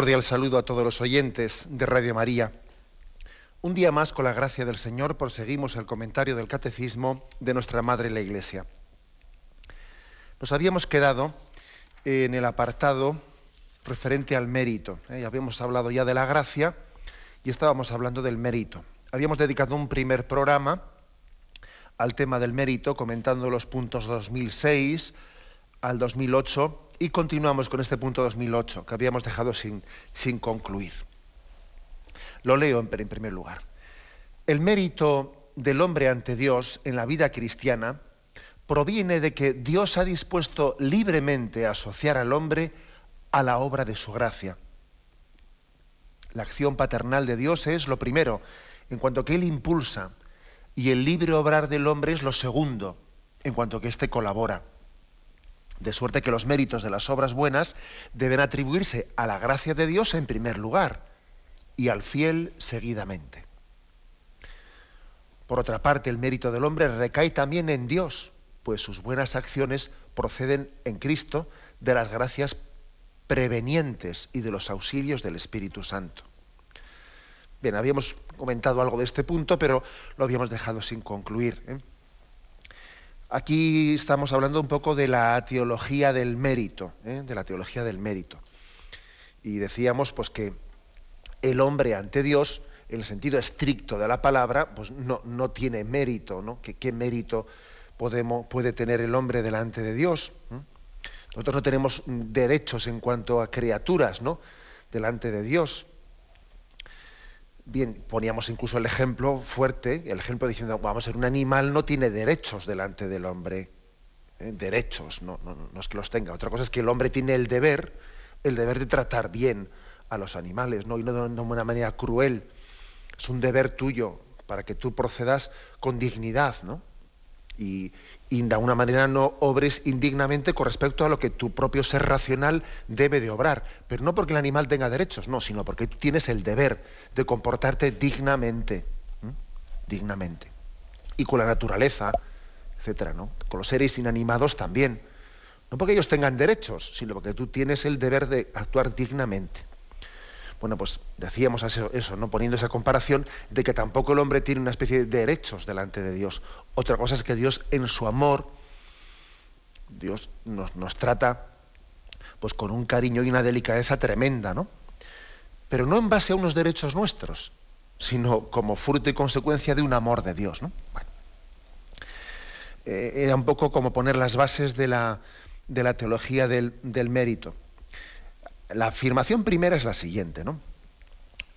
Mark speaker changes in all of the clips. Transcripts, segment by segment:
Speaker 1: Cordial saludo a todos los oyentes de Radio María. Un día más, con la gracia del Señor, proseguimos el comentario del Catecismo de nuestra Madre la Iglesia. Nos habíamos quedado en el apartado referente al mérito. ¿eh? Habíamos hablado ya de la gracia y estábamos hablando del mérito. Habíamos dedicado un primer programa al tema del mérito, comentando los puntos 2006 al 2008 y continuamos con este punto 2008 que habíamos dejado sin, sin concluir. Lo leo en, en primer lugar. El mérito del hombre ante Dios en la vida cristiana proviene de que Dios ha dispuesto libremente a asociar al hombre a la obra de su gracia. La acción paternal de Dios es lo primero, en cuanto que Él impulsa, y el libre obrar del hombre es lo segundo, en cuanto que éste colabora. De suerte que los méritos de las obras buenas deben atribuirse a la gracia de Dios en primer lugar y al fiel seguidamente. Por otra parte, el mérito del hombre recae también en Dios, pues sus buenas acciones proceden en Cristo de las gracias prevenientes y de los auxilios del Espíritu Santo. Bien, habíamos comentado algo de este punto, pero lo habíamos dejado sin concluir. ¿eh? Aquí estamos hablando un poco de la teología del mérito, ¿eh? de la teología del mérito. Y decíamos pues que el hombre ante Dios, en el sentido estricto de la palabra, pues no, no tiene mérito, ¿no? ¿Qué, mérito puede tener el hombre delante de Dios? Nosotros no tenemos derechos en cuanto a criaturas, ¿no? Delante de Dios. Bien, poníamos incluso el ejemplo fuerte, el ejemplo diciendo, vamos a ser un animal no tiene derechos delante del hombre. ¿eh? Derechos, no, no, es que los tenga. Otra cosa es que el hombre tiene el deber, el deber de tratar bien a los animales, ¿no? y no de una manera cruel. Es un deber tuyo para que tú procedas con dignidad, ¿no? Y, de alguna manera no obres indignamente con respecto a lo que tu propio ser racional debe de obrar. Pero no porque el animal tenga derechos, no, sino porque tú tienes el deber de comportarte dignamente. Dignamente. Y con la naturaleza, etcétera, ¿no? Con los seres inanimados también. No porque ellos tengan derechos, sino porque tú tienes el deber de actuar dignamente. Bueno, pues decíamos eso, ¿no? poniendo esa comparación de que tampoco el hombre tiene una especie de derechos delante de Dios. Otra cosa es que Dios en su amor, Dios nos, nos trata pues con un cariño y una delicadeza tremenda, ¿no? Pero no en base a unos derechos nuestros, sino como fruto y consecuencia de un amor de Dios, ¿no? Bueno. Eh, era un poco como poner las bases de la, de la teología del, del mérito la afirmación primera es la siguiente, ¿no?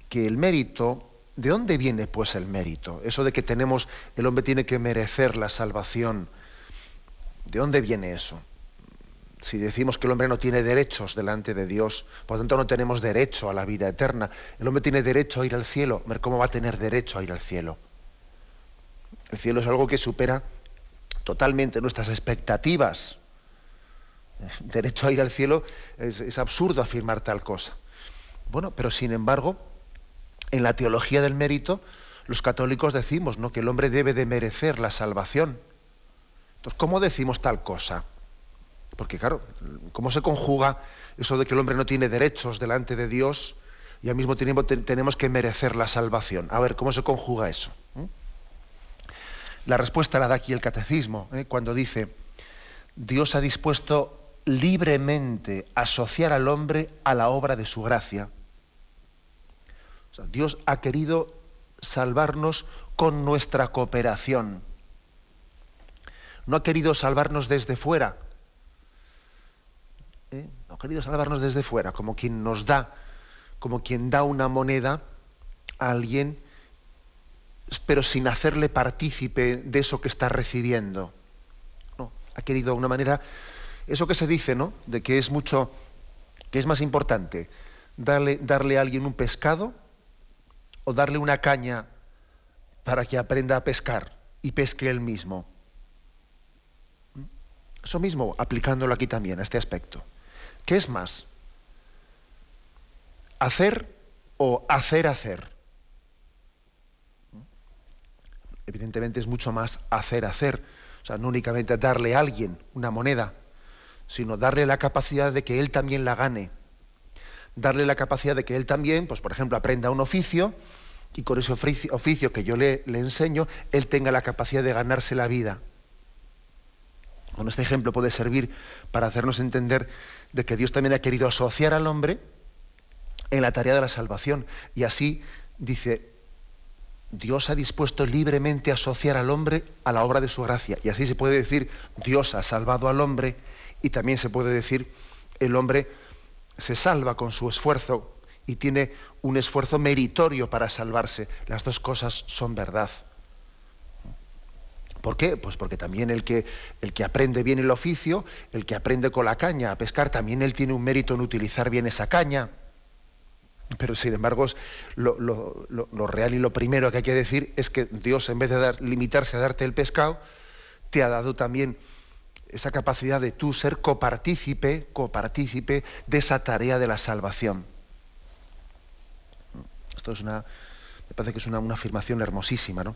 Speaker 1: Que el mérito, ¿de dónde viene pues el mérito? Eso de que tenemos, el hombre tiene que merecer la salvación, ¿de dónde viene eso? Si decimos que el hombre no tiene derechos delante de Dios, por lo tanto no tenemos derecho a la vida eterna. El hombre tiene derecho a ir al cielo. ¿Cómo va a tener derecho a ir al cielo? El cielo es algo que supera totalmente nuestras expectativas derecho a ir al cielo, es, absurdo afirmar tal cosa. Bueno, pero sin embargo, en la teología del mérito, los católicos decimos ¿no? que el hombre debe de merecer la salvación. Entonces, ¿cómo decimos tal cosa? Porque claro, ¿cómo se conjuga eso de que el hombre no tiene derechos delante de Dios y al mismo tiempo tenemos que merecer la salvación? A ver, ¿cómo se conjuga eso? ¿Mm? La respuesta la da aquí el catecismo, ¿eh? cuando dice, Dios ha dispuesto libremente asociar al hombre a la obra de su gracia. Dios ha querido salvarnos con nuestra cooperación. No ha querido salvarnos desde fuera. ¿eh? No ha querido salvarnos desde fuera, como quien nos da, como quien da una moneda a alguien, pero sin hacerle partícipe de eso que está recibiendo. No, ha querido de una manera eso que se dice, ¿no? De que es mucho ¿Qué es más importante? ¿Darle, darle a alguien un pescado o darle una caña para que aprenda a pescar y pesque él mismo? Eso mismo, aplicándolo aquí también, a este aspecto. ¿Qué es más? ¿Hacer o hacer hacer? Evidentemente es mucho más hacer hacer. O sea, no únicamente darle a alguien una moneda, sino darle la capacidad de que él también la gane. Darle la capacidad de que él también, pues por ejemplo, aprenda un oficio y con ese oficio que yo le, enseño, él tenga la capacidad de ganarse la vida. Bueno, este ejemplo puede servir para hacernos entender de que Dios también ha querido asociar al hombre en la tarea de la salvación. Y así dice, Dios ha dispuesto libremente a asociar al hombre a la obra de su gracia. Y así se puede decir, Dios ha salvado al hombre y también se puede decir, el hombre se salva con su esfuerzo y tiene un esfuerzo meritorio para salvarse. Las dos cosas son verdad. ¿Por qué? Pues porque también el que, el que aprende bien el oficio, el que aprende con la caña a pescar, también él tiene un mérito en utilizar bien esa caña. Pero sin embargo, lo, real y lo primero que hay que decir es que Dios, en vez de limitarse a darte el pescado, te ha dado también esa capacidad de tú ser copartícipe, copartícipe de esa tarea de la salvación. Esto es una, me parece que es una, una afirmación hermosísima, ¿no?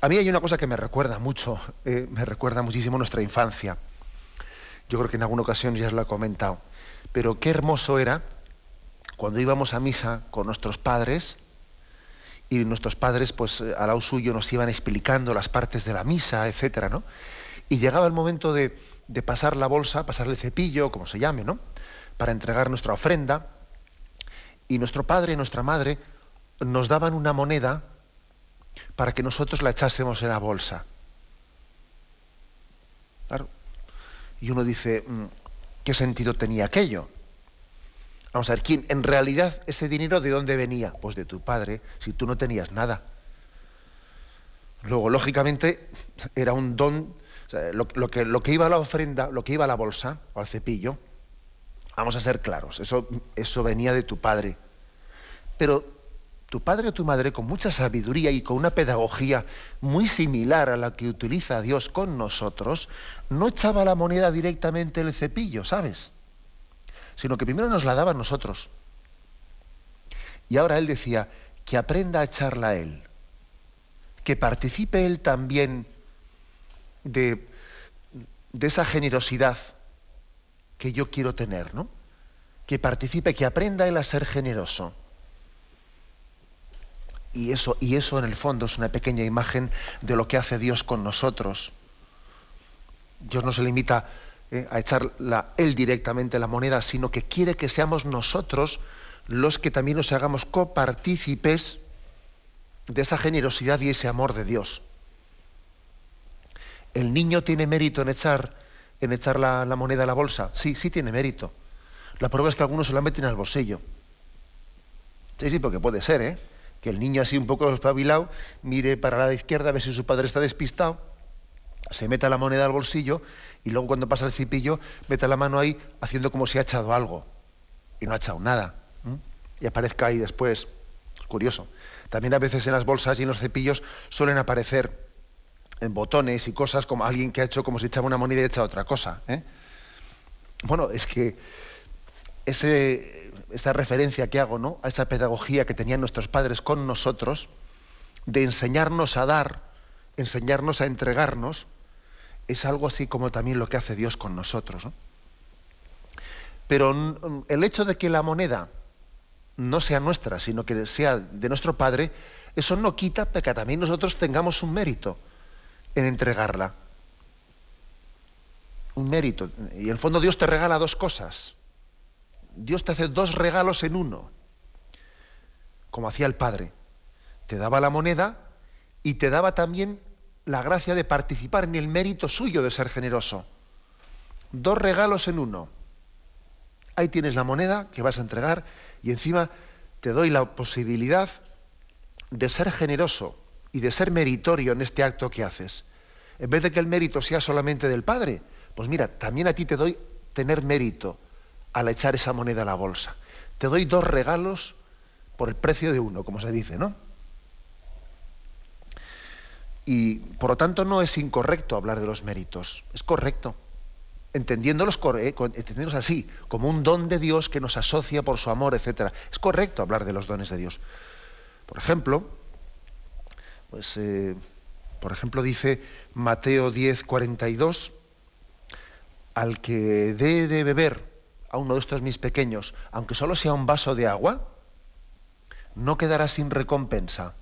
Speaker 1: A mí hay una cosa que me recuerda mucho, eh, me recuerda muchísimo nuestra infancia. Yo creo que en alguna ocasión ya os lo he comentado. Pero qué hermoso era cuando íbamos a misa con nuestros padres y nuestros padres, pues al lado suyo, nos iban explicando las partes de la misa, etcétera, ¿no? Y llegaba el momento de, de pasar la bolsa, pasar el cepillo, como se llame, ¿no? Para entregar nuestra ofrenda. Y nuestro padre y nuestra madre nos daban una moneda para que nosotros la echásemos en la bolsa. Claro. Y uno dice, mm, ¿qué sentido tenía aquello? Vamos a ver, ¿quién, en realidad ese dinero de dónde venía? Pues de tu padre, si tú no tenías nada. Luego, lógicamente, era un don, lo, que, iba a la ofrenda, lo que iba a la bolsa o al cepillo, vamos a ser claros, eso, eso venía de tu padre. Pero tu padre o tu madre, con mucha sabiduría y con una pedagogía muy similar a la que utiliza Dios con nosotros, no echaba la moneda directamente en el cepillo, ¿sabes? Sino que primero nos la daba a nosotros. Y ahora él decía, que aprenda a echarla a él, que participe él también de, esa generosidad que yo quiero tener, ¿no? Que participe, que aprenda él a ser generoso y eso, y eso en el fondo es una pequeña imagen de lo que hace Dios con nosotros. Dios no se limita eh, a echar la, Él directamente la moneda, sino que quiere que seamos nosotros los que también nos hagamos copartícipes de esa generosidad y ese amor de Dios. ¿El niño tiene mérito en echar, en echar la, moneda a la bolsa? Sí, sí tiene mérito. La prueba es que algunos se la meten al bolsillo. Sí, sí, porque puede ser, ¿eh? que el niño así un poco espabilado mire para la izquierda a ver si su padre está despistado, se meta la moneda al bolsillo y luego cuando pasa el cipillo meta la mano ahí haciendo como si ha echado algo y no ha echado nada. Y aparezca ahí después. Es curioso. También a veces en las bolsas y en los cepillos suelen aparecer en botones y cosas como alguien que ha hecho como si echaba una moneda y echa otra cosa. ¿eh? Bueno, es que esta referencia que hago ¿no? a esa pedagogía que tenían nuestros padres con nosotros, de enseñarnos a dar, enseñarnos a entregarnos, es algo así como también lo que hace Dios con nosotros. Pero el hecho de que la moneda no sea nuestra, sino que sea de nuestro Padre, eso no quita que también nosotros tengamos un mérito en entregarla. Un mérito. Y en el fondo Dios te regala dos cosas. Dios te hace dos regalos en uno, como hacía el Padre. Te daba la moneda y te daba también la gracia de participar en el mérito suyo de ser generoso. Dos regalos en uno. Ahí tienes la moneda que vas a entregar y encima te doy la posibilidad de ser generoso y de ser meritorio en este acto que haces. En vez de que el mérito sea solamente del Padre, pues mira, también a ti te doy tener mérito al echar esa moneda a la bolsa. Te doy dos regalos por el precio de uno, como se dice, ¿no? Y por lo tanto no es incorrecto hablar de los méritos, es correcto, entendiéndolos, eh, entendiéndolos así, como un don de Dios que nos asocia por su amor, etc. Es correcto hablar de los dones de Dios. Por ejemplo, pues, eh, por ejemplo dice Mateo 10, 42, al que dé de beber a uno de estos mis pequeños, aunque solo sea un vaso de agua, no quedará sin recompensa.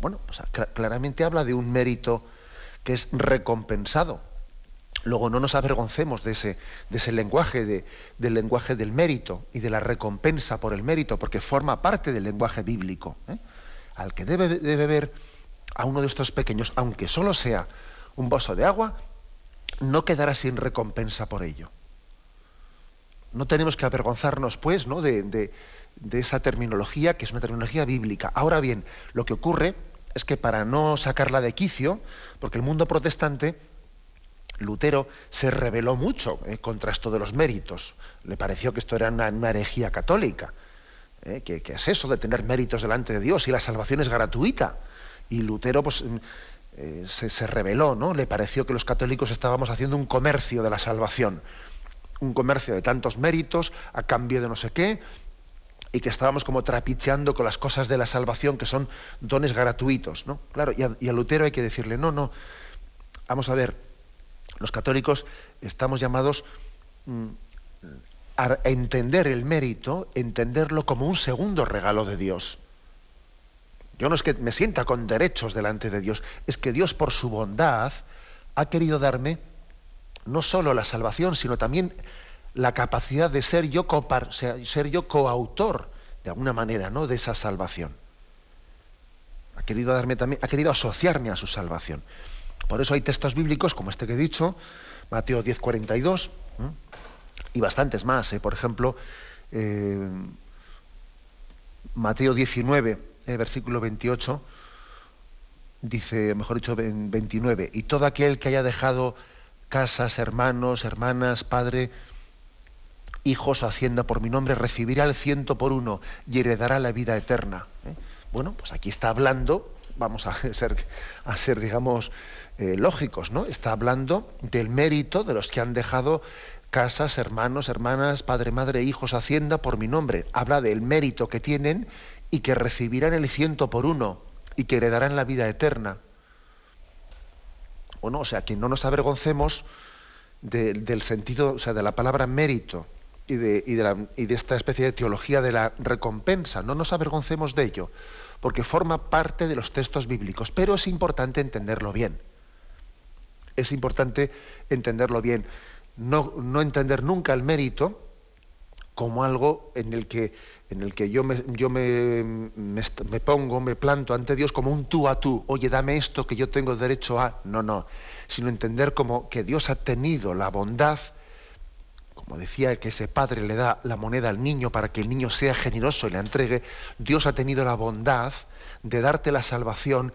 Speaker 1: Bueno, claramente habla de un mérito que es recompensado. Luego no nos avergoncemos de ese, de ese lenguaje, de, del lenguaje del mérito y de la recompensa por el mérito, porque forma parte del lenguaje bíblico. ¿eh? Al que debe de beber a uno de estos pequeños, aunque solo sea un vaso de agua, no quedará sin recompensa por ello. No tenemos que avergonzarnos, pues, ¿no? de, de esa terminología, que es una terminología bíblica. Ahora bien, lo que ocurre es que para no sacarla de quicio, porque el mundo protestante, Lutero se rebeló mucho eh, contra esto de los méritos. Le pareció que esto era una, herejía católica. Eh, que, es eso de tener méritos delante de Dios y la salvación es gratuita. Y Lutero pues, mm, eh, se, rebeló, ¿no? Le pareció que los católicos estábamos haciendo un comercio de la salvación. Un comercio de tantos méritos a cambio de no sé qué, y que estábamos como trapicheando con las cosas de la salvación que son dones gratuitos, ¿no? Claro, y a, Lutero hay que decirle, no, no, vamos a ver, los católicos estamos llamados mm, a entender el mérito, entenderlo como un segundo regalo de Dios. Yo no es que me sienta con derechos delante de Dios, es que Dios por su bondad ha querido darme no solo la salvación, sino también la capacidad de ser yo, ser yo coautor, de alguna manera, ¿no? de esa salvación. Ha querido, darme también, ha querido asociarme a su salvación. Por eso hay textos bíblicos como este que he dicho, Mateo 10, 42, y bastantes más. ¿eh? Por ejemplo, eh, Mateo 19, eh, versículo 28, dice, mejor dicho, 29, y todo aquel que haya dejado casas, hermanos, hermanas, padre, hijos hacienda por mi nombre, recibirá el ciento por uno y heredará la vida eterna. ¿eh? Bueno, pues aquí está hablando, vamos a ser, a ser digamos, eh, lógicos, ¿no? Está hablando del mérito de los que han dejado casas, hermanos, hermanas, padre, madre, hijos, hacienda por mi nombre. Habla del mérito que tienen y que recibirán el ciento por uno y que heredarán la vida eterna. Bueno, o sea, que no nos avergoncemos del sentido, o sea, de la palabra mérito y de, esta especie de teología de la recompensa. No nos avergoncemos de ello, porque forma parte de los textos bíblicos, pero es importante entenderlo bien. Es importante entenderlo bien. No, entender nunca el mérito como algo en el que, en el que yo, me, yo me, me, pongo, me planto ante Dios como un tú a tú. Oye, dame esto que yo tengo derecho a. No, no. Sino entender como que Dios ha tenido la bondad como decía que ese padre le da la moneda al niño para que el niño sea generoso y la entregue, Dios ha tenido la bondad de darte la salvación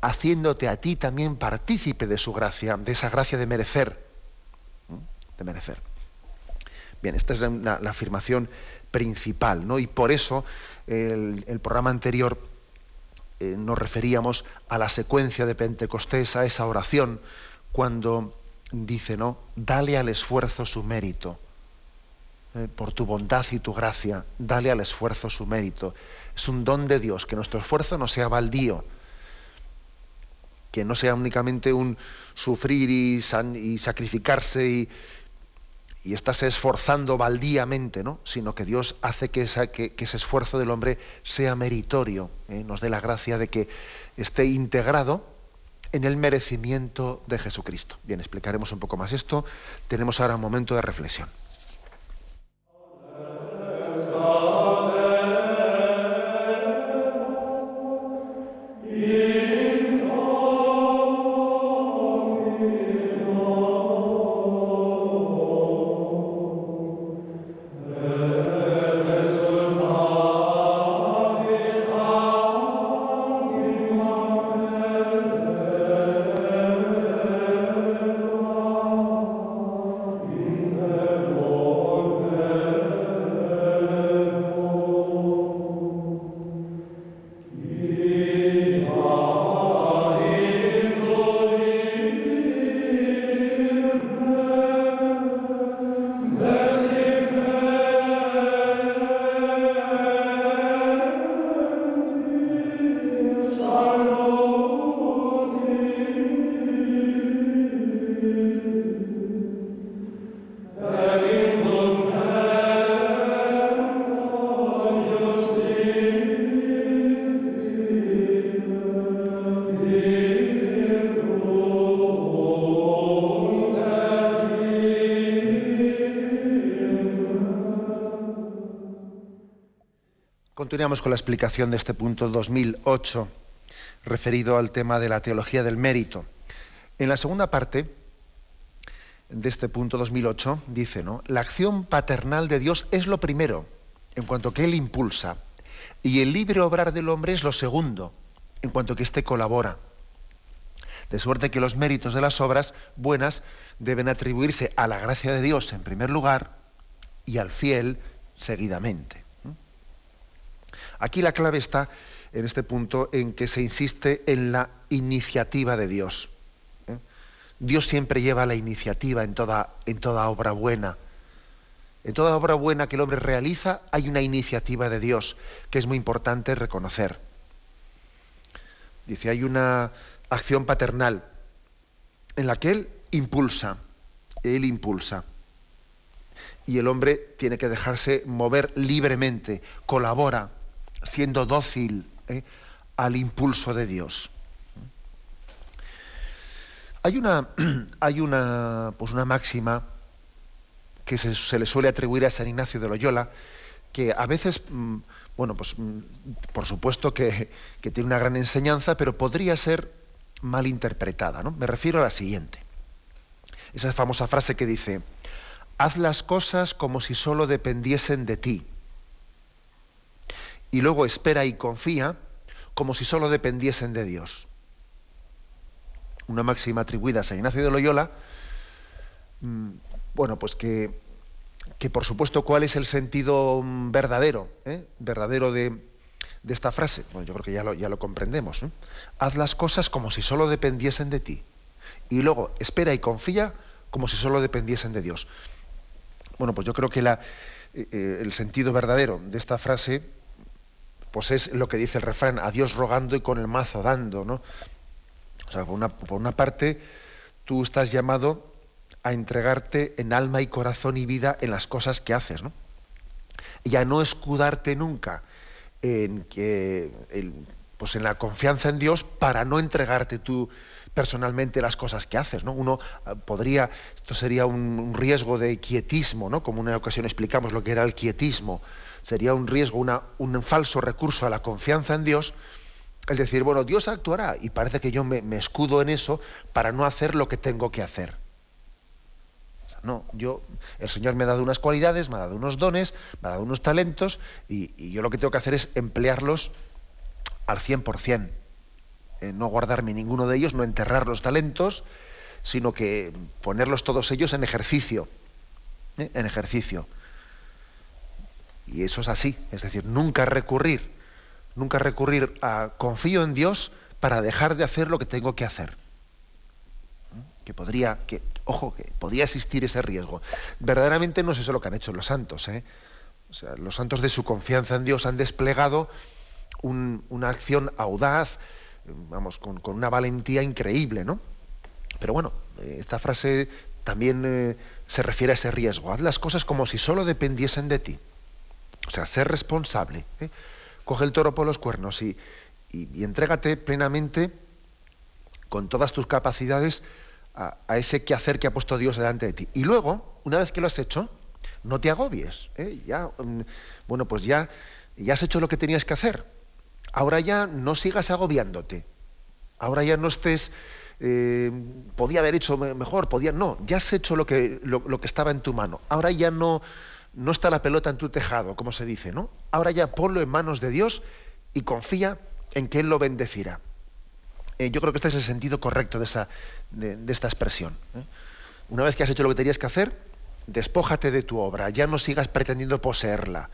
Speaker 1: haciéndote a ti también partícipe de su gracia, de esa gracia de merecer. De merecer. Bien, esta es la, afirmación principal, ¿no? Y por eso el, programa anterior eh, nos referíamos a la secuencia de Pentecostés, a esa oración, cuando dice, ¿no? Dale al esfuerzo su mérito. Eh, por tu bondad y tu gracia, dale al esfuerzo su mérito. Es un don de Dios, que nuestro esfuerzo no sea baldío, que no sea únicamente un sufrir y, sacrificarse y, y estarse esforzando baldíamente, ¿no? sino que Dios hace que, ese esfuerzo del hombre sea meritorio, ¿eh? nos dé la gracia de que esté integrado en el merecimiento de Jesucristo. Bien, explicaremos un poco más esto. Tenemos ahora un momento de reflexión. Continuamos con la explicación de este punto 2008 referido al tema de la teología del mérito. En la segunda parte de este punto 2008 dice, ¿no? La acción paternal de Dios es lo primero, en cuanto que Él impulsa, y el libre obrar del hombre es lo segundo, en cuanto que éste colabora. De suerte que los méritos de las obras buenas deben atribuirse a la gracia de Dios en primer lugar y al fiel seguidamente. Aquí la clave está en este punto en que se insiste en la iniciativa de Dios. ¿eh? Dios siempre lleva la iniciativa en toda, en toda obra buena. En toda obra buena que el hombre realiza hay una iniciativa de Dios que es muy importante reconocer. Dice, hay una acción paternal en la que Él impulsa, Él impulsa. Y el hombre tiene que dejarse mover libremente, colabora, siendo dócil ¿eh? al impulso de Dios. Hay una, hay una, pues una máxima que se, le suele atribuir a San Ignacio de Loyola, que a veces, mm, bueno, pues mm, por supuesto que, que, tiene una gran enseñanza, pero podría ser mal interpretada. ¿no? Me refiero a la siguiente. Esa famosa frase que dice, haz las cosas como si solo dependiesen de ti y luego espera y confía como si solo dependiesen de Dios. Una máxima atribuida a San Ignacio de Loyola, mm, bueno, pues que, que, por supuesto cuál es el sentido mm, verdadero, ¿eh? verdadero de, esta frase. Bueno, yo creo que ya lo, ya lo comprendemos. Haz las cosas como si solo dependiesen de ti. Y luego espera y confía como si solo dependiesen de Dios. Bueno, pues yo creo que la, eh, eh, el sentido verdadero de esta frase pues es lo que dice el refrán, a Dios rogando y con el mazo dando, ¿no? O sea, por una, parte, tú estás llamado a entregarte en alma y corazón y vida en las cosas que haces, ¿no? Y a no escudarte nunca en que pues en la confianza en Dios para no entregarte tú personalmente las cosas que haces, ¿no? Uno ah, podría, esto sería un, un riesgo de quietismo, ¿no? Como en una ocasión explicamos lo que era el quietismo sería un riesgo, un falso recurso a la confianza en Dios, el decir, bueno, Dios actuará y parece que yo me, escudo en eso para no hacer lo que tengo que hacer. no, yo, el Señor me ha dado unas cualidades, me ha dado unos dones, me ha dado unos talentos y, yo lo que tengo que hacer es emplearlos al 100%. Eh, no guardarme ninguno de ellos, no enterrar los talentos, sino que ponerlos todos ellos en ejercicio. ¿eh? En ejercicio. Y eso es así, es decir, nunca recurrir, nunca recurrir a confío en Dios para dejar de hacer lo que tengo que hacer. Que podría, que, ojo, que podría existir ese riesgo. Verdaderamente no es eso lo que han hecho los santos. ¿eh? Los santos de su confianza en Dios han desplegado una acción audaz, vamos, con, una valentía increíble, ¿no? Pero bueno, esta frase también eh, se refiere a ese riesgo. Haz las cosas como si solo dependiesen de ti. O sea, ser responsable. ¿eh? Coge el toro por los cuernos y, y, entrégate plenamente con todas tus capacidades a, ese quehacer que ha puesto Dios delante de ti. Y luego, una vez que lo has hecho, no te agobies. ¿eh? Ya, mm, bueno, pues ya, ya has hecho lo que tenías que hacer. Ahora ya no sigas agobiándote. Ahora ya no estés. Eh, podía haber hecho mejor, podía. No, ya has hecho lo que, lo que estaba en tu mano. Ahora ya no no está la pelota en tu tejado, como se dice, ¿no? Ahora ya ponlo en manos de Dios y confía en que Él lo bendecirá. Eh, yo creo que este es el sentido correcto de, esa, de, esta expresión. ¿eh? Una vez que has hecho lo que tenías que hacer, despójate de tu obra, ya no sigas pretendiendo poseerla,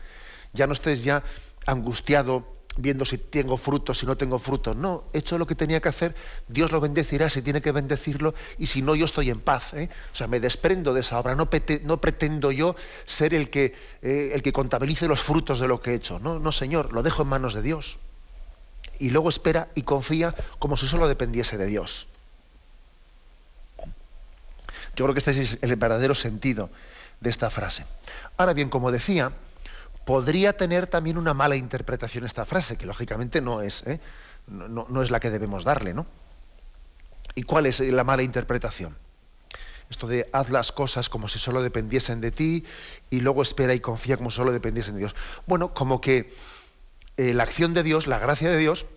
Speaker 1: ya no estés ya angustiado viendo si tengo fruto, si no tengo fruto. No, he hecho lo que tenía que hacer, Dios lo bendecirá si tiene que bendecirlo, y si no, yo estoy en paz. ¿eh? O sea, me desprendo de esa obra, no, no pretendo yo ser el que, eh, el que contabilice los frutos de lo que he hecho. No, no, Señor, lo dejo en manos de Dios. Y luego espera y confía como si solo dependiese de Dios. Yo creo que este es el verdadero sentido de esta frase. Ahora bien, como decía, podría tener también una mala interpretación esta frase, que lógicamente no es, ¿eh? no, es la que debemos darle, ¿no? ¿Y cuál es la mala interpretación? Esto de haz las cosas como si solo dependiesen de ti y luego espera y confía como si solo dependiesen de Dios. Bueno, como que eh, la acción de Dios, la gracia de Dios,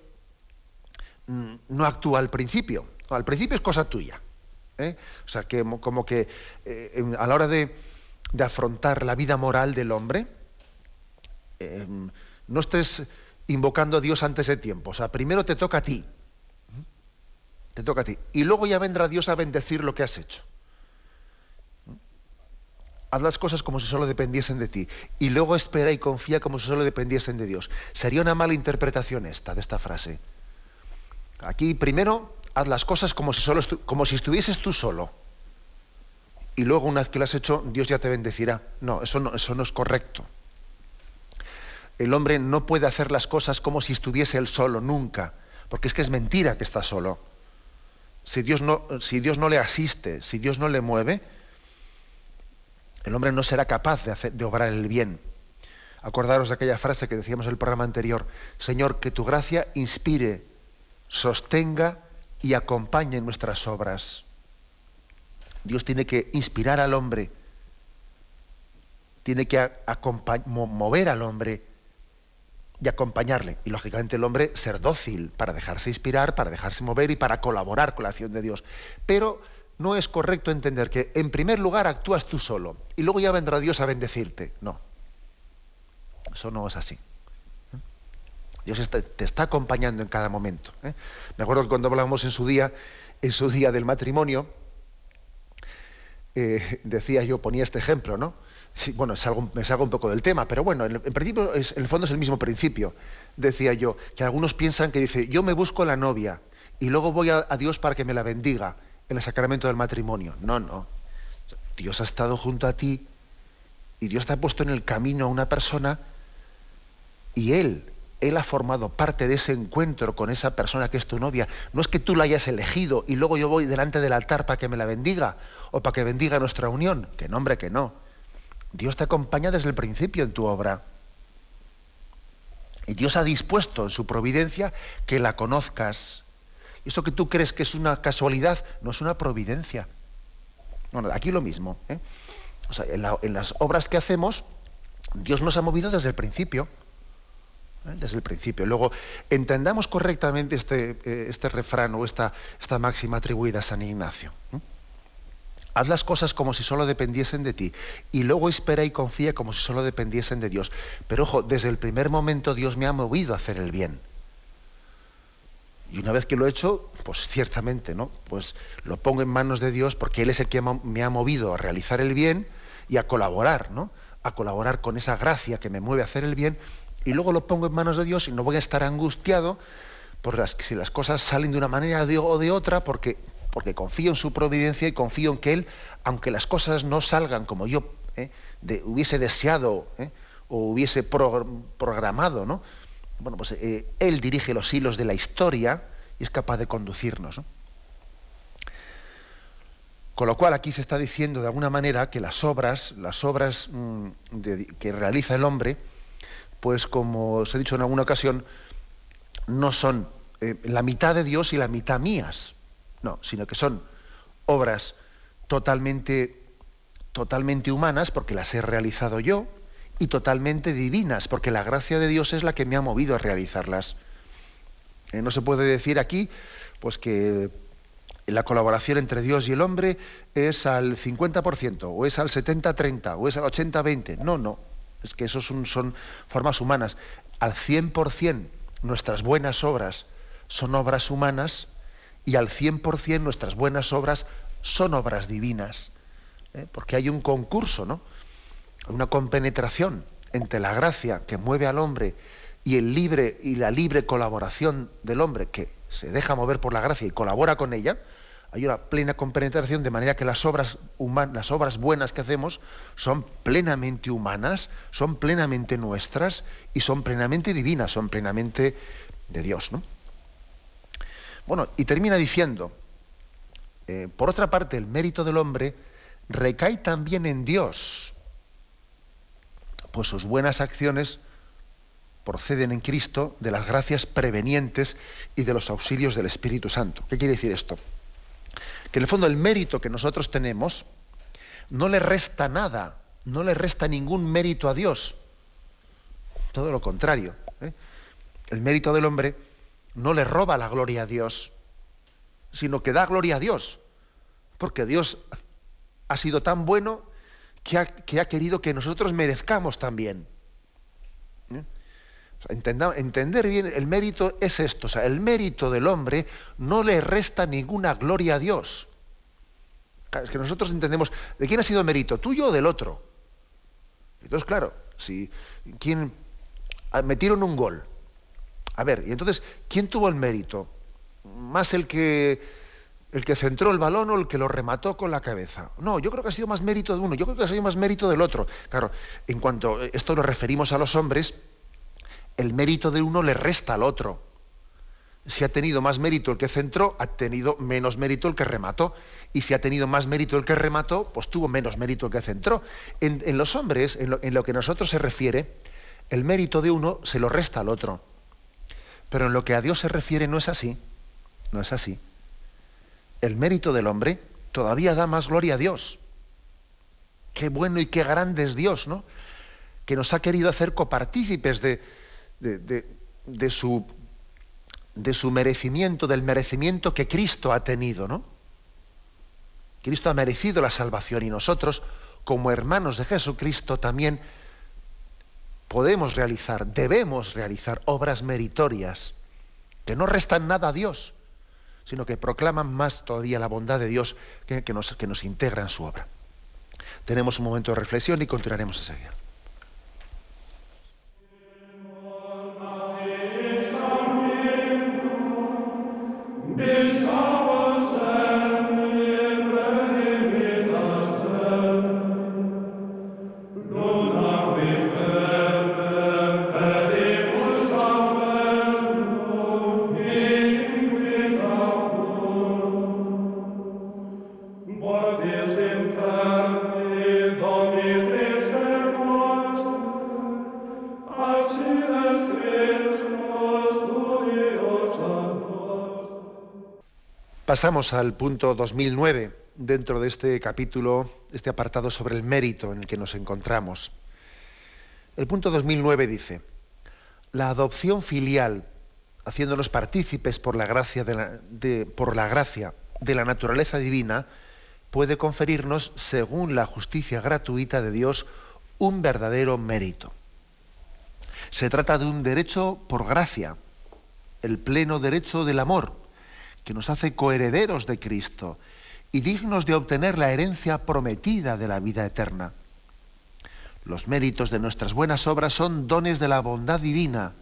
Speaker 1: mm, no actúa al principio. al principio es cosa tuya. ¿eh? O sea, que como que eh, a la hora de, afrontar la vida moral del hombre, no estés invocando a Dios antes de tiempo. O sea, primero te toca a ti. Te toca a ti. Y luego ya vendrá Dios a bendecir lo que has hecho. Haz las cosas como si solo dependiesen de ti. Y luego espera y confía como si solo dependiesen de Dios. Sería una mala interpretación esta, de esta frase. Aquí primero haz las cosas como si, solo como si estuvieses tú solo. Y luego una vez que lo has hecho, Dios ya te bendecirá. No, eso no, eso no es correcto. El hombre no puede hacer las cosas como si estuviese él solo, nunca. Porque es que es mentira que está solo. Si Dios no, le asiste, si Dios no le mueve, el hombre no será capaz de, de obrar el bien. Acordaros de aquella frase que decíamos en el programa anterior, Señor, que tu gracia inspire, sostenga y acompañe nuestras obras. Dios tiene que inspirar al hombre, tiene que mover al hombre y acompañarle. Y lógicamente el hombre ser dócil para dejarse inspirar, para dejarse mover y para colaborar con la acción de Dios. Pero no es correcto entender que en primer lugar actúas tú solo y luego ya vendrá Dios a bendecirte. No. Eso no es así. Dios te está acompañando en cada momento. ¿eh? Me acuerdo que cuando hablábamos en su día, en su día del matrimonio, eh, decía yo, ponía este ejemplo, ¿no? Bueno, me salgo un poco del tema, pero bueno, en, principio, en el fondo es el mismo principio. Decía yo, que algunos piensan que dice, yo me busco la novia y luego voy a Dios para que me la bendiga en el sacramento del matrimonio. No, no. Dios ha estado junto a ti y Dios te ha puesto en el camino a una persona y Él, Él ha formado parte de ese encuentro con esa persona que es tu novia. No es que tú la hayas elegido y luego yo voy delante del altar para que me la bendiga o para que bendiga nuestra unión. Que no, hombre, que no. Dios te acompaña desde el principio en tu obra. Y Dios ha dispuesto en su providencia que la conozcas, eso que tú crees que es una casualidad, no es una providencia. Bueno, aquí lo mismo. ¿eh? O sea, en, las obras que hacemos, Dios nos ha movido desde el principio. ¿eh? Desde el principio. Luego, entendamos correctamente este, eh, este refrán o esta, esta, máxima atribuida a San Ignacio. Haz las cosas como si solo dependiesen de ti. Y luego espera y confía como si solo dependiesen de Dios. Pero ojo, desde el primer momento Dios me ha movido a hacer el bien. Y una vez que lo he hecho, pues ciertamente, ¿no? Pues lo pongo en manos de Dios porque Él es el que me ha movido a realizar el bien y a colaborar, ¿no? A colaborar con esa gracia que me mueve a hacer el bien y luego lo pongo en manos de Dios y no voy a estar angustiado por las, si las cosas salen de una manera o de otra porque, porque confío en su providencia y confío en que Él, aunque las cosas no salgan como yo ¿eh? hubiese deseado ¿eh? o hubiese programado, ¿no? bueno, pues eh, Él dirige los hilos de la historia y es capaz de conducirnos. Con lo cual aquí se está diciendo de alguna manera que las obras, las obras mm, que realiza el hombre, pues como os he dicho en alguna ocasión, no son la mitad de Dios y la mitad mías, no, sino que son obras totalmente, totalmente humanas porque las he realizado yo, y totalmente divinas, porque la gracia de Dios es la que me ha movido a realizarlas. Eh, no se puede decir aquí pues que la colaboración entre Dios y el hombre es al 50%, o es al 70-30, o es al 80-20. No, no. Es que eso son, son formas humanas. Al 100% nuestras buenas obras son obras humanas y al 100% nuestras buenas obras son obras divinas. ¿eh? Porque hay un concurso, ¿no? una compenetración entre la gracia que mueve al hombre y el libre y la libre colaboración del hombre que se deja mover por la gracia y colabora con ella, hay una plena compenetración de manera que las obras humanas, las obras buenas que hacemos son plenamente humanas, son plenamente nuestras y son plenamente divinas, son plenamente de Dios, ¿no? Bueno, y termina diciendo, eh, por otra parte, el mérito del hombre recae también en Dios, pues sus buenas acciones proceden en Cristo de las gracias prevenientes y de los auxilios del Espíritu Santo. ¿Qué quiere decir esto? Que en el fondo el mérito que nosotros tenemos no le resta nada, no le resta ningún mérito a Dios. Todo lo contrario. ¿eh? El mérito del hombre no le roba la gloria a Dios, sino que da gloria a Dios, porque Dios ha sido tan bueno que ha, querido que nosotros merezcamos también. ¿Eh? entender bien el mérito es esto, o sea, el mérito del hombre no le resta ninguna gloria a Dios. Es que nosotros entendemos, ¿de quién ha sido el mérito? ¿Tuyo o del otro? Entonces, claro, si quién ah, metieron un gol. A ver, y entonces, ¿quién tuvo el mérito? ¿Más el que el que centró el balón o el que lo remató con la cabeza? No, yo creo que ha sido más mérito de uno, yo creo que ha sido más mérito del otro. Claro, en cuanto esto lo referimos a los hombres, el mérito de uno le resta al otro. Si ha tenido más mérito el que centró, ha tenido menos mérito el que remató. Y si ha tenido más mérito el que remató, pues tuvo menos mérito el que centró. En, los hombres, en lo, en lo que nosotros se refiere, el mérito de uno se lo resta al otro. Pero en lo que a Dios se refiere no es así. No es así. El mérito del hombre todavía da más gloria a Dios. Qué bueno y qué grande es Dios, ¿no? Que nos ha querido hacer copartícipes de, de, su, de su merecimiento, del merecimiento que Cristo ha tenido, ¿no? Cristo ha merecido la salvación y nosotros, como hermanos de Jesucristo, también podemos realizar, debemos realizar obras meritorias que no restan nada a Dios, sino que proclaman más todavía la bondad de Dios que, nos, integra en su obra. Tenemos un momento de reflexión y continuaremos enseguida. Pasamos al punto 2009 dentro de este capítulo, este apartado sobre el mérito en el que nos encontramos. El punto 2009 dice, la adopción filial, haciéndonos partícipes por la gracia de la, por la gracia de la naturaleza divina, puede conferirnos, según la justicia gratuita de Dios, un verdadero mérito. Se trata de un derecho por gracia, el pleno derecho del amor, que nos hace coherederos de Cristo y dignos de obtener la herencia prometida de la vida eterna. Los méritos de nuestras buenas obras son dones de la bondad divina.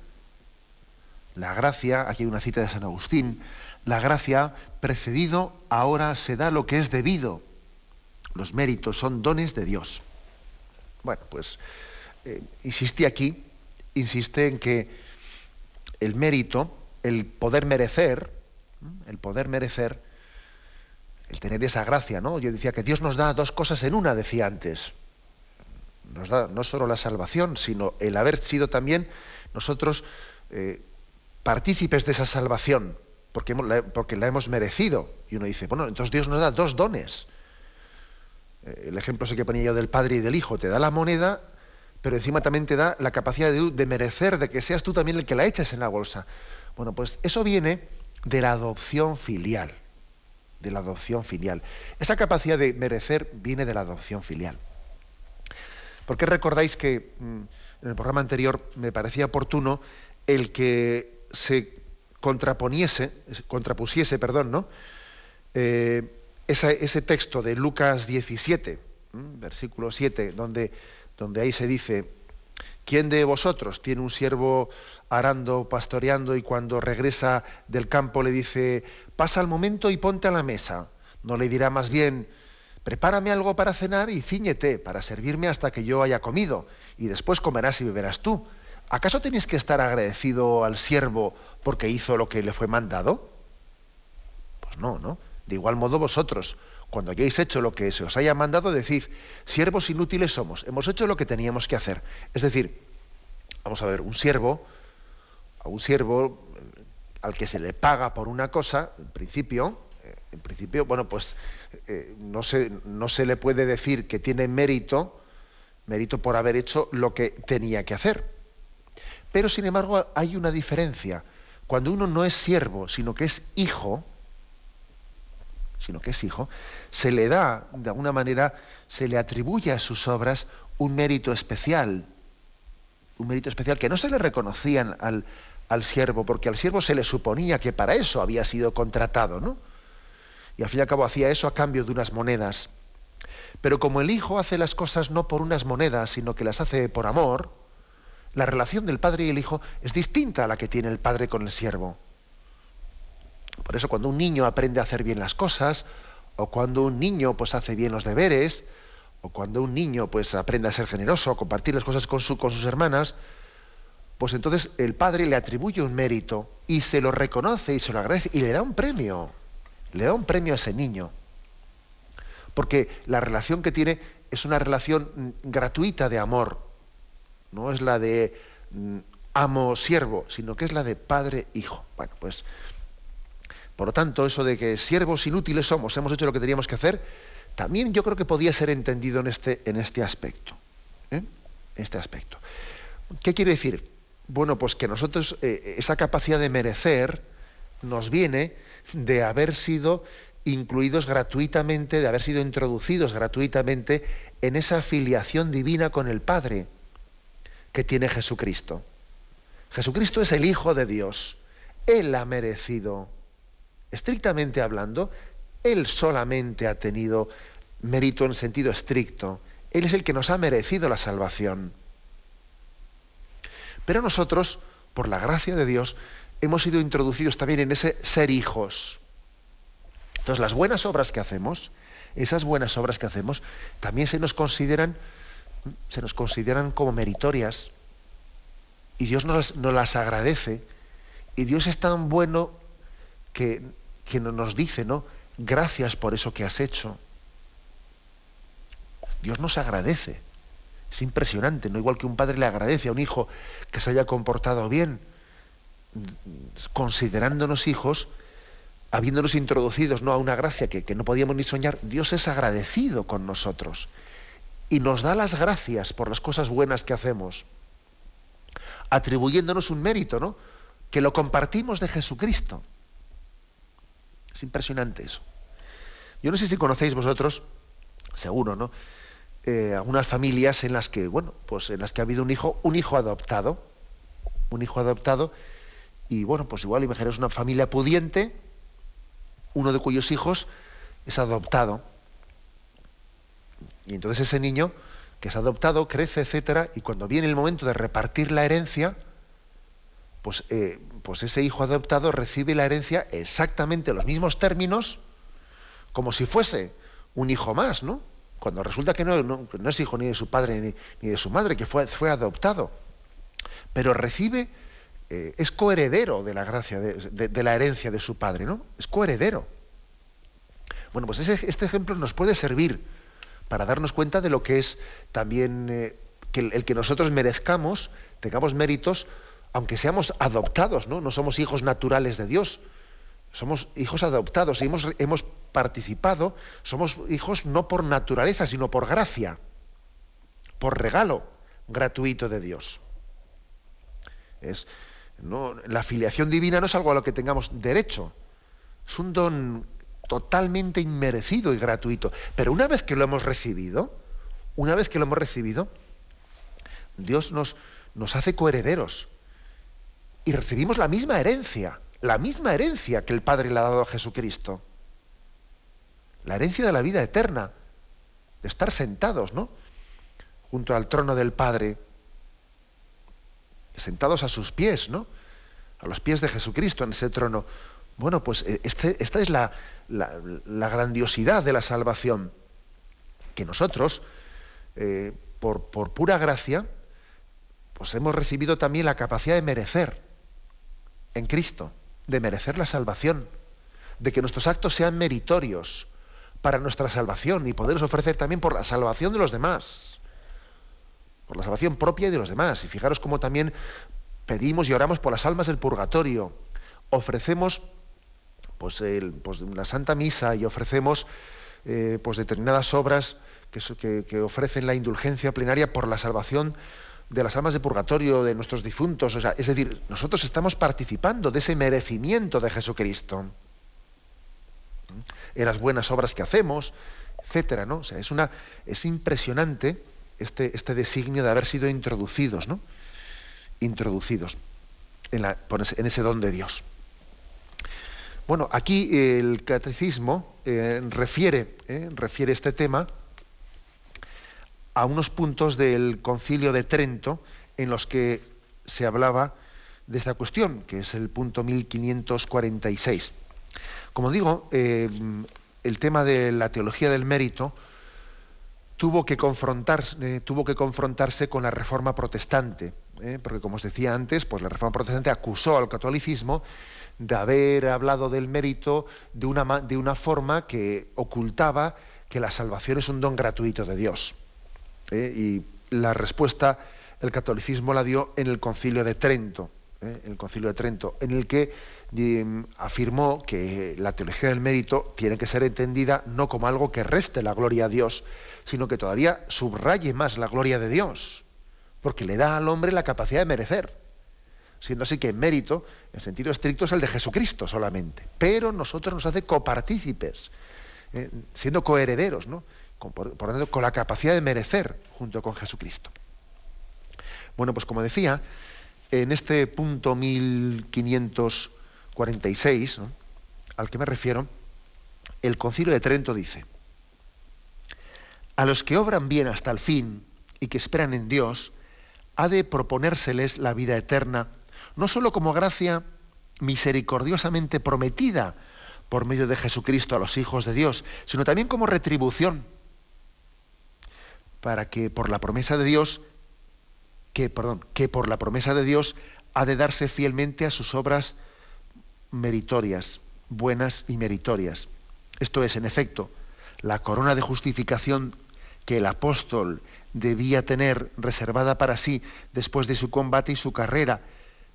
Speaker 1: La gracia, aquí hay una cita de San Agustín, la gracia precedido ahora se da lo que es debido. Los méritos son dones de Dios. Bueno, pues eh, insistí aquí, insiste en que el mérito, el poder merecer, el poder merecer, el tener esa gracia, ¿no? Yo decía que Dios nos da dos cosas en una, decía antes. Nos da no solo la salvación, sino el haber sido también nosotros eh, partícipes de esa salvación, porque, porque la hemos merecido. Y uno dice, bueno, entonces Dios nos da dos dones. Eh, el ejemplo ese que ponía yo del Padre y del Hijo, te da la moneda, pero encima también te da la capacidad de, de merecer, de que seas tú también el que la eches en la bolsa. Bueno, pues eso viene de la adopción filial, de la adopción filial. Esa capacidad de merecer viene de la adopción filial. Porque recordáis que mm, en el programa anterior me parecía oportuno el que se contraponiese, contrapusiese, perdón, ¿no? Eh, ese texto de Lucas 17, versículo 7, donde, donde ahí se dice, ¿quién de vosotros tiene un siervo arando, pastoreando y cuando regresa del campo le dice, pasa el momento y ponte a la mesa. No le dirá más bien, prepárame algo para cenar y ciñete para servirme hasta que yo haya comido y después comerás y beberás tú. ¿Acaso tenéis que estar agradecido al siervo porque hizo lo que le fue mandado? Pues no, ¿no? De igual modo vosotros, cuando hayáis hecho lo que se os haya mandado, decid, siervos inútiles somos, hemos hecho lo que teníamos que hacer. Es decir, vamos a ver, un siervo, a un siervo eh, al que se le paga por una cosa, en principio, eh, en principio, bueno, pues eh, no, se, no se le puede decir que tiene mérito, mérito por haber hecho lo que tenía que hacer. Pero sin embargo hay una diferencia. Cuando uno no es siervo, sino que es hijo, sino que es hijo, se le da, de alguna manera, se le atribuye a sus obras un mérito especial, un mérito especial que no se le reconocían al, al siervo, porque al siervo se le suponía que para eso había sido contratado, ¿no? Y al fin y al cabo hacía eso a cambio de unas monedas. Pero como el hijo hace las cosas no por unas monedas, sino que las hace por amor, la relación del padre y el hijo es distinta a la que tiene el padre con el siervo. Por eso cuando un niño aprende a hacer bien las cosas, o cuando un niño pues hace bien los deberes, o cuando un niño pues aprende a ser generoso, a compartir las cosas con, con sus hermanas, pues entonces el padre le atribuye un mérito y se lo reconoce y se lo agradece y le da un premio, le da un premio a ese niño. Porque la relación que tiene es una relación mm, gratuita de amor, no es la de mm, amo-siervo, sino que es la de padre-hijo. Bueno, pues por lo tanto, eso de que siervos inútiles somos, hemos hecho lo que teníamos que hacer, también yo creo que podía ser entendido en este, en este aspecto. ¿eh? En este aspecto. ¿Qué quiere decir? Bueno, pues que nosotros, eh, esa capacidad de merecer nos viene de haber sido incluidos gratuitamente, de haber sido introducidos gratuitamente en esa filiación divina con el Padre que tiene Jesucristo. Jesucristo es el Hijo de Dios. Él ha merecido estrictamente hablando, Él solamente ha tenido mérito en sentido estricto. Él es el que nos ha merecido la salvación. Pero nosotros, por la gracia de Dios, hemos sido introducidos también en ese ser hijos. Entonces, las buenas obras que hacemos, esas buenas obras que hacemos, también se nos consideran, se nos consideran como meritorias. Y Dios nos, nos las agradece. Y Dios es tan bueno que que nos dice, ¿no? Gracias por eso que has hecho. Dios nos agradece. Es impresionante, ¿no? Igual que un padre le agradece a un hijo que se haya comportado bien, considerándonos hijos, habiéndonos introducidos ¿no? a una gracia que, que no podíamos ni soñar, Dios es agradecido con nosotros y nos da las gracias por las cosas buenas que hacemos, atribuyéndonos un mérito, ¿no? Que lo compartimos de Jesucristo. Es impresionante eso. Yo no sé si conocéis vosotros, seguro, ¿no? Eh, algunas familias en las que, bueno, pues en las que ha habido un hijo, un hijo adoptado, un hijo adoptado, y bueno, pues igual imaginaos una familia pudiente, uno de cuyos hijos es adoptado. Y entonces ese niño que es adoptado crece, etcétera, y cuando viene el momento de repartir la herencia, pues, eh, pues ese hijo adoptado recibe la herencia exactamente en los mismos términos como si fuese un hijo más, ¿no? Cuando resulta que no, no, es hijo ni de su padre ni, de su madre, que fue, fue adoptado. Pero recibe, eh, es coheredero de la gracia, de, la herencia de su padre, ¿no? Es coheredero. Bueno, pues este ejemplo nos puede servir para darnos cuenta de lo que es también eh, que el, que nosotros merezcamos, tengamos méritos aunque seamos adoptados, ¿no? No somos hijos naturales de Dios, somos hijos adoptados y hemos, hemos participado, somos hijos no por naturaleza, sino por gracia, por regalo gratuito de Dios. Es, no, la filiación divina no es algo a lo que tengamos derecho, es un don totalmente inmerecido y gratuito. Pero una vez que lo hemos recibido, una vez que lo hemos recibido, Dios nos, nos hace coherederos y recibimos la misma herencia, la misma herencia que el Padre le ha dado a Jesucristo. La herencia de la vida eterna, de estar sentados, ¿no? Junto al trono del Padre, sentados a sus pies, ¿no? A los pies de Jesucristo en ese trono. Bueno, pues eh, este, esta es la, grandiosidad de la salvación, que nosotros, eh, por, por pura gracia, pues hemos recibido también la capacidad de merecer en Cristo, de merecer la salvación, de que nuestros actos sean meritorios para nuestra salvación y poderlos ofrecer también por la salvación de los demás, por la salvación propia y de los demás. Y fijaros cómo también pedimos y oramos por las almas del purgatorio, ofrecemos pues, pues la Santa Misa y ofrecemos eh, pues determinadas obras que, que, ofrecen la indulgencia plenaria por la salvación de las almas de purgatorio, de nuestros difuntos. O sea, es decir, nosotros estamos participando de ese merecimiento de Jesucristo. En las buenas obras que hacemos, etcétera, ¿no? O sea, es una. es impresionante este, este designio de haber sido introducidos, ¿no? Introducidos en, la, en ese don de Dios. Bueno, aquí el catecismo eh, refiere, eh, refiere este tema a unos puntos del concilio de Trento en los que se hablaba de esta cuestión, que es el punto 1546. Como digo, eh, el tema de la teología del mérito tuvo que, confrontarse, eh, confrontarse con la reforma protestante, eh, porque como os decía antes, pues la reforma protestante acusó al catolicismo de haber hablado del mérito de una, forma que ocultaba que la salvación es un don gratuito de Dios. y la respuesta el catolicismo la dio en el concilio de Trento, ¿eh? el concilio de Trento, en el que afirmó que la teología del mérito tiene que ser entendida no como algo que reste la gloria a Dios, sino que todavía subraye más la gloria de Dios, porque le da al hombre la capacidad de merecer, siendo así que mérito, en sentido estricto, es el de Jesucristo solamente, pero nosotros nos hace copartícipes, ¿eh? siendo coherederos, ¿no? con, por, tanto, con la capacidad de merecer junto con Jesucristo. Bueno, pues como decía, en este punto 1546, al que me refiero, el concilio de Trento dice, a los que obran bien hasta el fin y que esperan en Dios, ha de proponérseles la vida eterna, no sólo como gracia misericordiosamente prometida por medio de Jesucristo a los hijos de Dios, sino también como retribución para que por la promesa de Dios, que, perdón, que por la promesa de Dios ha de darse fielmente a sus obras meritorias, buenas y meritorias. Esto es, en efecto, la corona de justificación que el apóstol debía tener reservada para sí después de su combate y su carrera,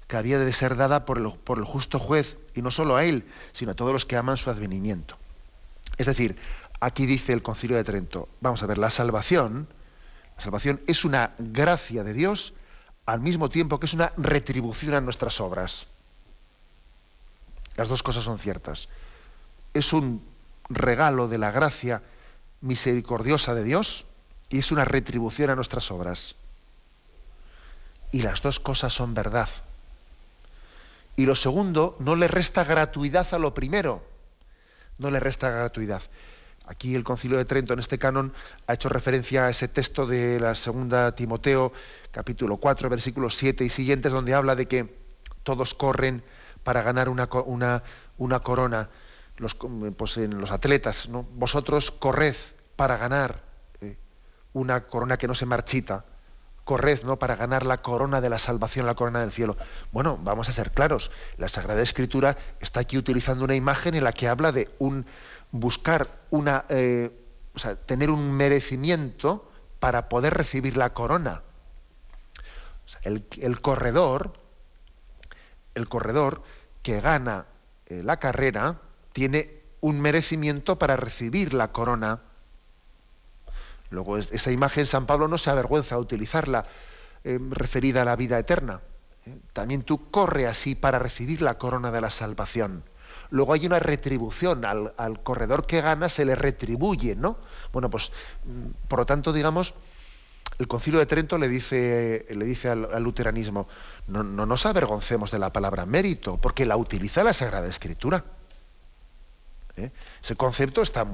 Speaker 1: que había de ser dada por el, por el justo juez, y no solo a él, sino a todos los que aman su advenimiento. Es decir, aquí dice el concilio de Trento, vamos a ver, la salvación, la salvación es una gracia de Dios al mismo tiempo que es una retribución a nuestras obras. Las dos cosas son ciertas. Es un regalo de la gracia misericordiosa de Dios y es una retribución a nuestras obras. Y las dos cosas son verdad. Y lo segundo no le resta gratuidad a lo primero. No le resta gratuidad. Aquí el Concilio de Trento en este canon ha hecho referencia a ese texto de la segunda Timoteo, capítulo 4, versículos 7 y siguientes, donde habla de que todos corren para ganar una, corona, los, pues en los atletas, ¿no? vosotros corred para ganar eh, una corona que no se marchita, corred ¿no? para ganar la corona de la salvación, la corona del cielo. Bueno, vamos a ser claros, la Sagrada Escritura está aquí utilizando una imagen en la que habla de un buscar una, eh, o sea, tener un merecimiento para poder recibir la corona. el, corredor, el corredor que gana eh, la carrera tiene un merecimiento para recibir la corona. Luego, esa imagen San Pablo no se avergüenza de utilizarla eh, referida a la vida eterna. También tú corre así para recibir la corona de la salvación luego hay una retribución, al, corredor que gana se le retribuye, ¿no? Bueno, pues, mm, por lo tanto, digamos, el concilio de Trento le dice, le dice al, luteranismo, no, nos avergoncemos de la palabra mérito, porque la utiliza la Sagrada Escritura. ¿Eh? Ese concepto está.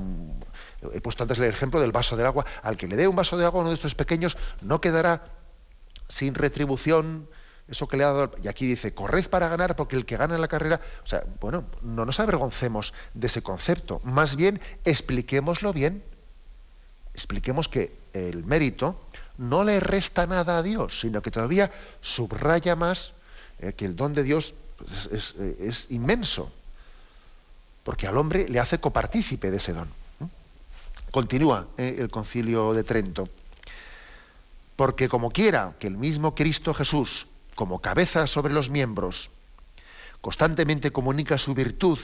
Speaker 1: He puesto antes el ejemplo del vaso de agua. Al que le dé un vaso de agua a uno de estos pequeños, no quedará sin retribución, eso que le ha dado. Y aquí dice, corred para ganar, porque el que gana la carrera. O sea, bueno, no nos avergoncemos de ese concepto. Más bien, expliquémoslo bien. Expliquemos que el mérito no le resta nada a Dios, sino que todavía subraya más eh, que el don de Dios pues, es, inmenso. Porque al hombre le hace copartícipe de ese don. Continúa eh, el concilio de Trento. Porque como quiera que el mismo Cristo Jesús como cabeza sobre los miembros, constantemente comunica su virtud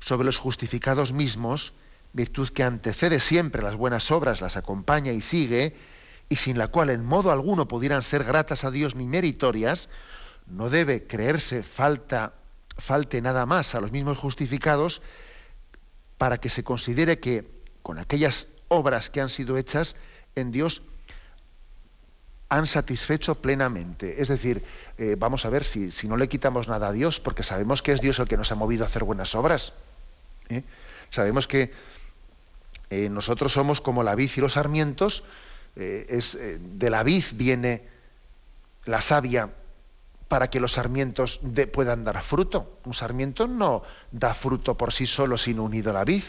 Speaker 1: sobre los justificados mismos, virtud que antecede siempre las buenas obras, las acompaña y sigue, y sin la cual en modo alguno pudieran ser gratas a Dios ni meritorias, no debe creerse falta, falte nada más a los mismos justificados para que se considere que con aquellas obras que han sido hechas en Dios han satisfecho plenamente. Es decir, eh, vamos a ver si, si, no le quitamos nada a Dios, porque sabemos que es Dios el que nos ha movido a hacer buenas obras. ¿eh? Sabemos que eh, nosotros somos como la vid y los sarmientos, es, de la vid viene la savia para que los sarmientos puedan dar fruto. Un sarmiento no da fruto por sí solo sin unido a la vid.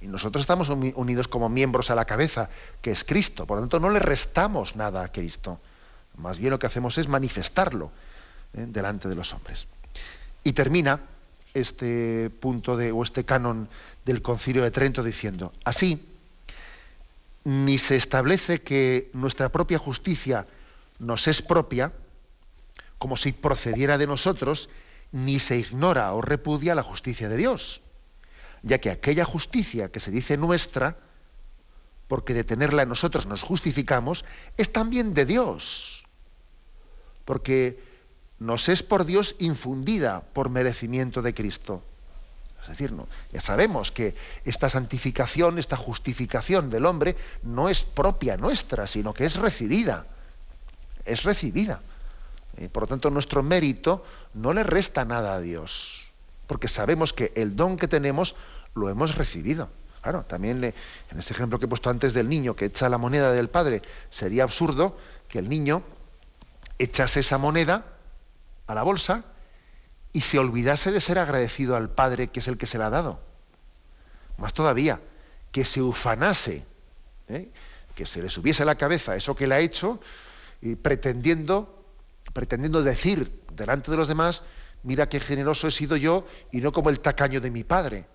Speaker 1: Y nosotros estamos unidos como miembros a la cabeza, que es Cristo. Por lo tanto, no le restamos nada a Cristo. Más bien lo que hacemos es manifestarlo ¿eh? delante de los hombres. Y termina este punto de, o este canon del concilio de Trento diciendo, así, ni se establece que nuestra propia justicia nos es propia, como si procediera de nosotros, ni se ignora o repudia la justicia de Dios ya que aquella justicia que se dice nuestra, porque de tenerla en nosotros nos justificamos, es también de Dios, porque nos es por Dios infundida por merecimiento de Cristo. Es decir, no, ya sabemos que esta santificación, esta justificación del hombre no es propia nuestra, sino que es recibida. Es recibida. Eh, por lo tanto, nuestro mérito no le resta nada a Dios porque sabemos que el don que tenemos lo hemos recibido. Claro, también en este ejemplo que he puesto antes del niño que echa la moneda del padre, sería absurdo que el niño echase esa moneda a la bolsa y se olvidase de ser agradecido al padre que es el que se la ha dado. Más todavía, que se ufanase, ¿eh? que se le subiese a la cabeza eso que le ha hecho y pretendiendo, pretendiendo decir delante de los demás mira qué generoso he sido yo y no como el tacaño de mi padre.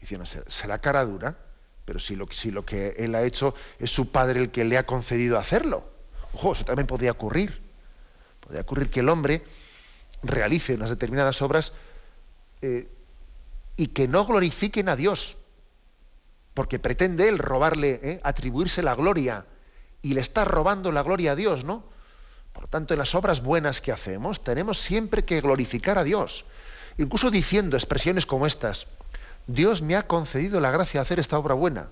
Speaker 1: Diciendo, será cara dura, pero si lo, que él ha hecho es su padre el que le ha concedido hacerlo. Ojo, eso también podría ocurrir. Podría ocurrir que el hombre realice unas determinadas obras eh, y que no glorifiquen a Dios, porque pretende él robarle, eh, atribuirse la gloria, y le está robando la gloria a Dios, ¿no? Por lo tanto, en las obras buenas que hacemos tenemos siempre que glorificar a Dios, incluso diciendo expresiones como estas, Dios me ha concedido la gracia de hacer esta obra buena,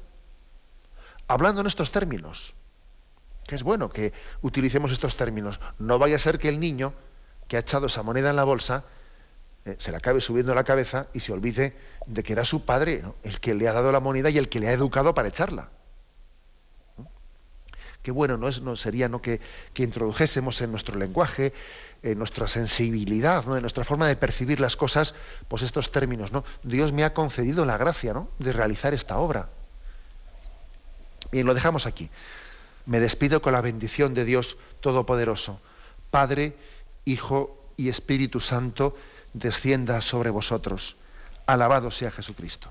Speaker 1: hablando en estos términos, que es bueno que utilicemos estos términos. No vaya a ser que el niño que ha echado esa moneda en la bolsa eh, se la acabe subiendo la cabeza y se olvide de que era su padre el que le ha dado la moneda y el que le ha educado para echarla qué bueno no, es, no sería ¿no? Que, introdujésemos en nuestro lenguaje, en nuestra sensibilidad, ¿no? en nuestra forma de percibir las cosas, pues estos términos, ¿no? Dios me ha concedido la gracia ¿no? de realizar esta obra. Bien, lo dejamos aquí. Me despido con la bendición de Dios Todopoderoso. Padre, Hijo y Espíritu Santo, descienda sobre vosotros. Alabado sea Jesucristo.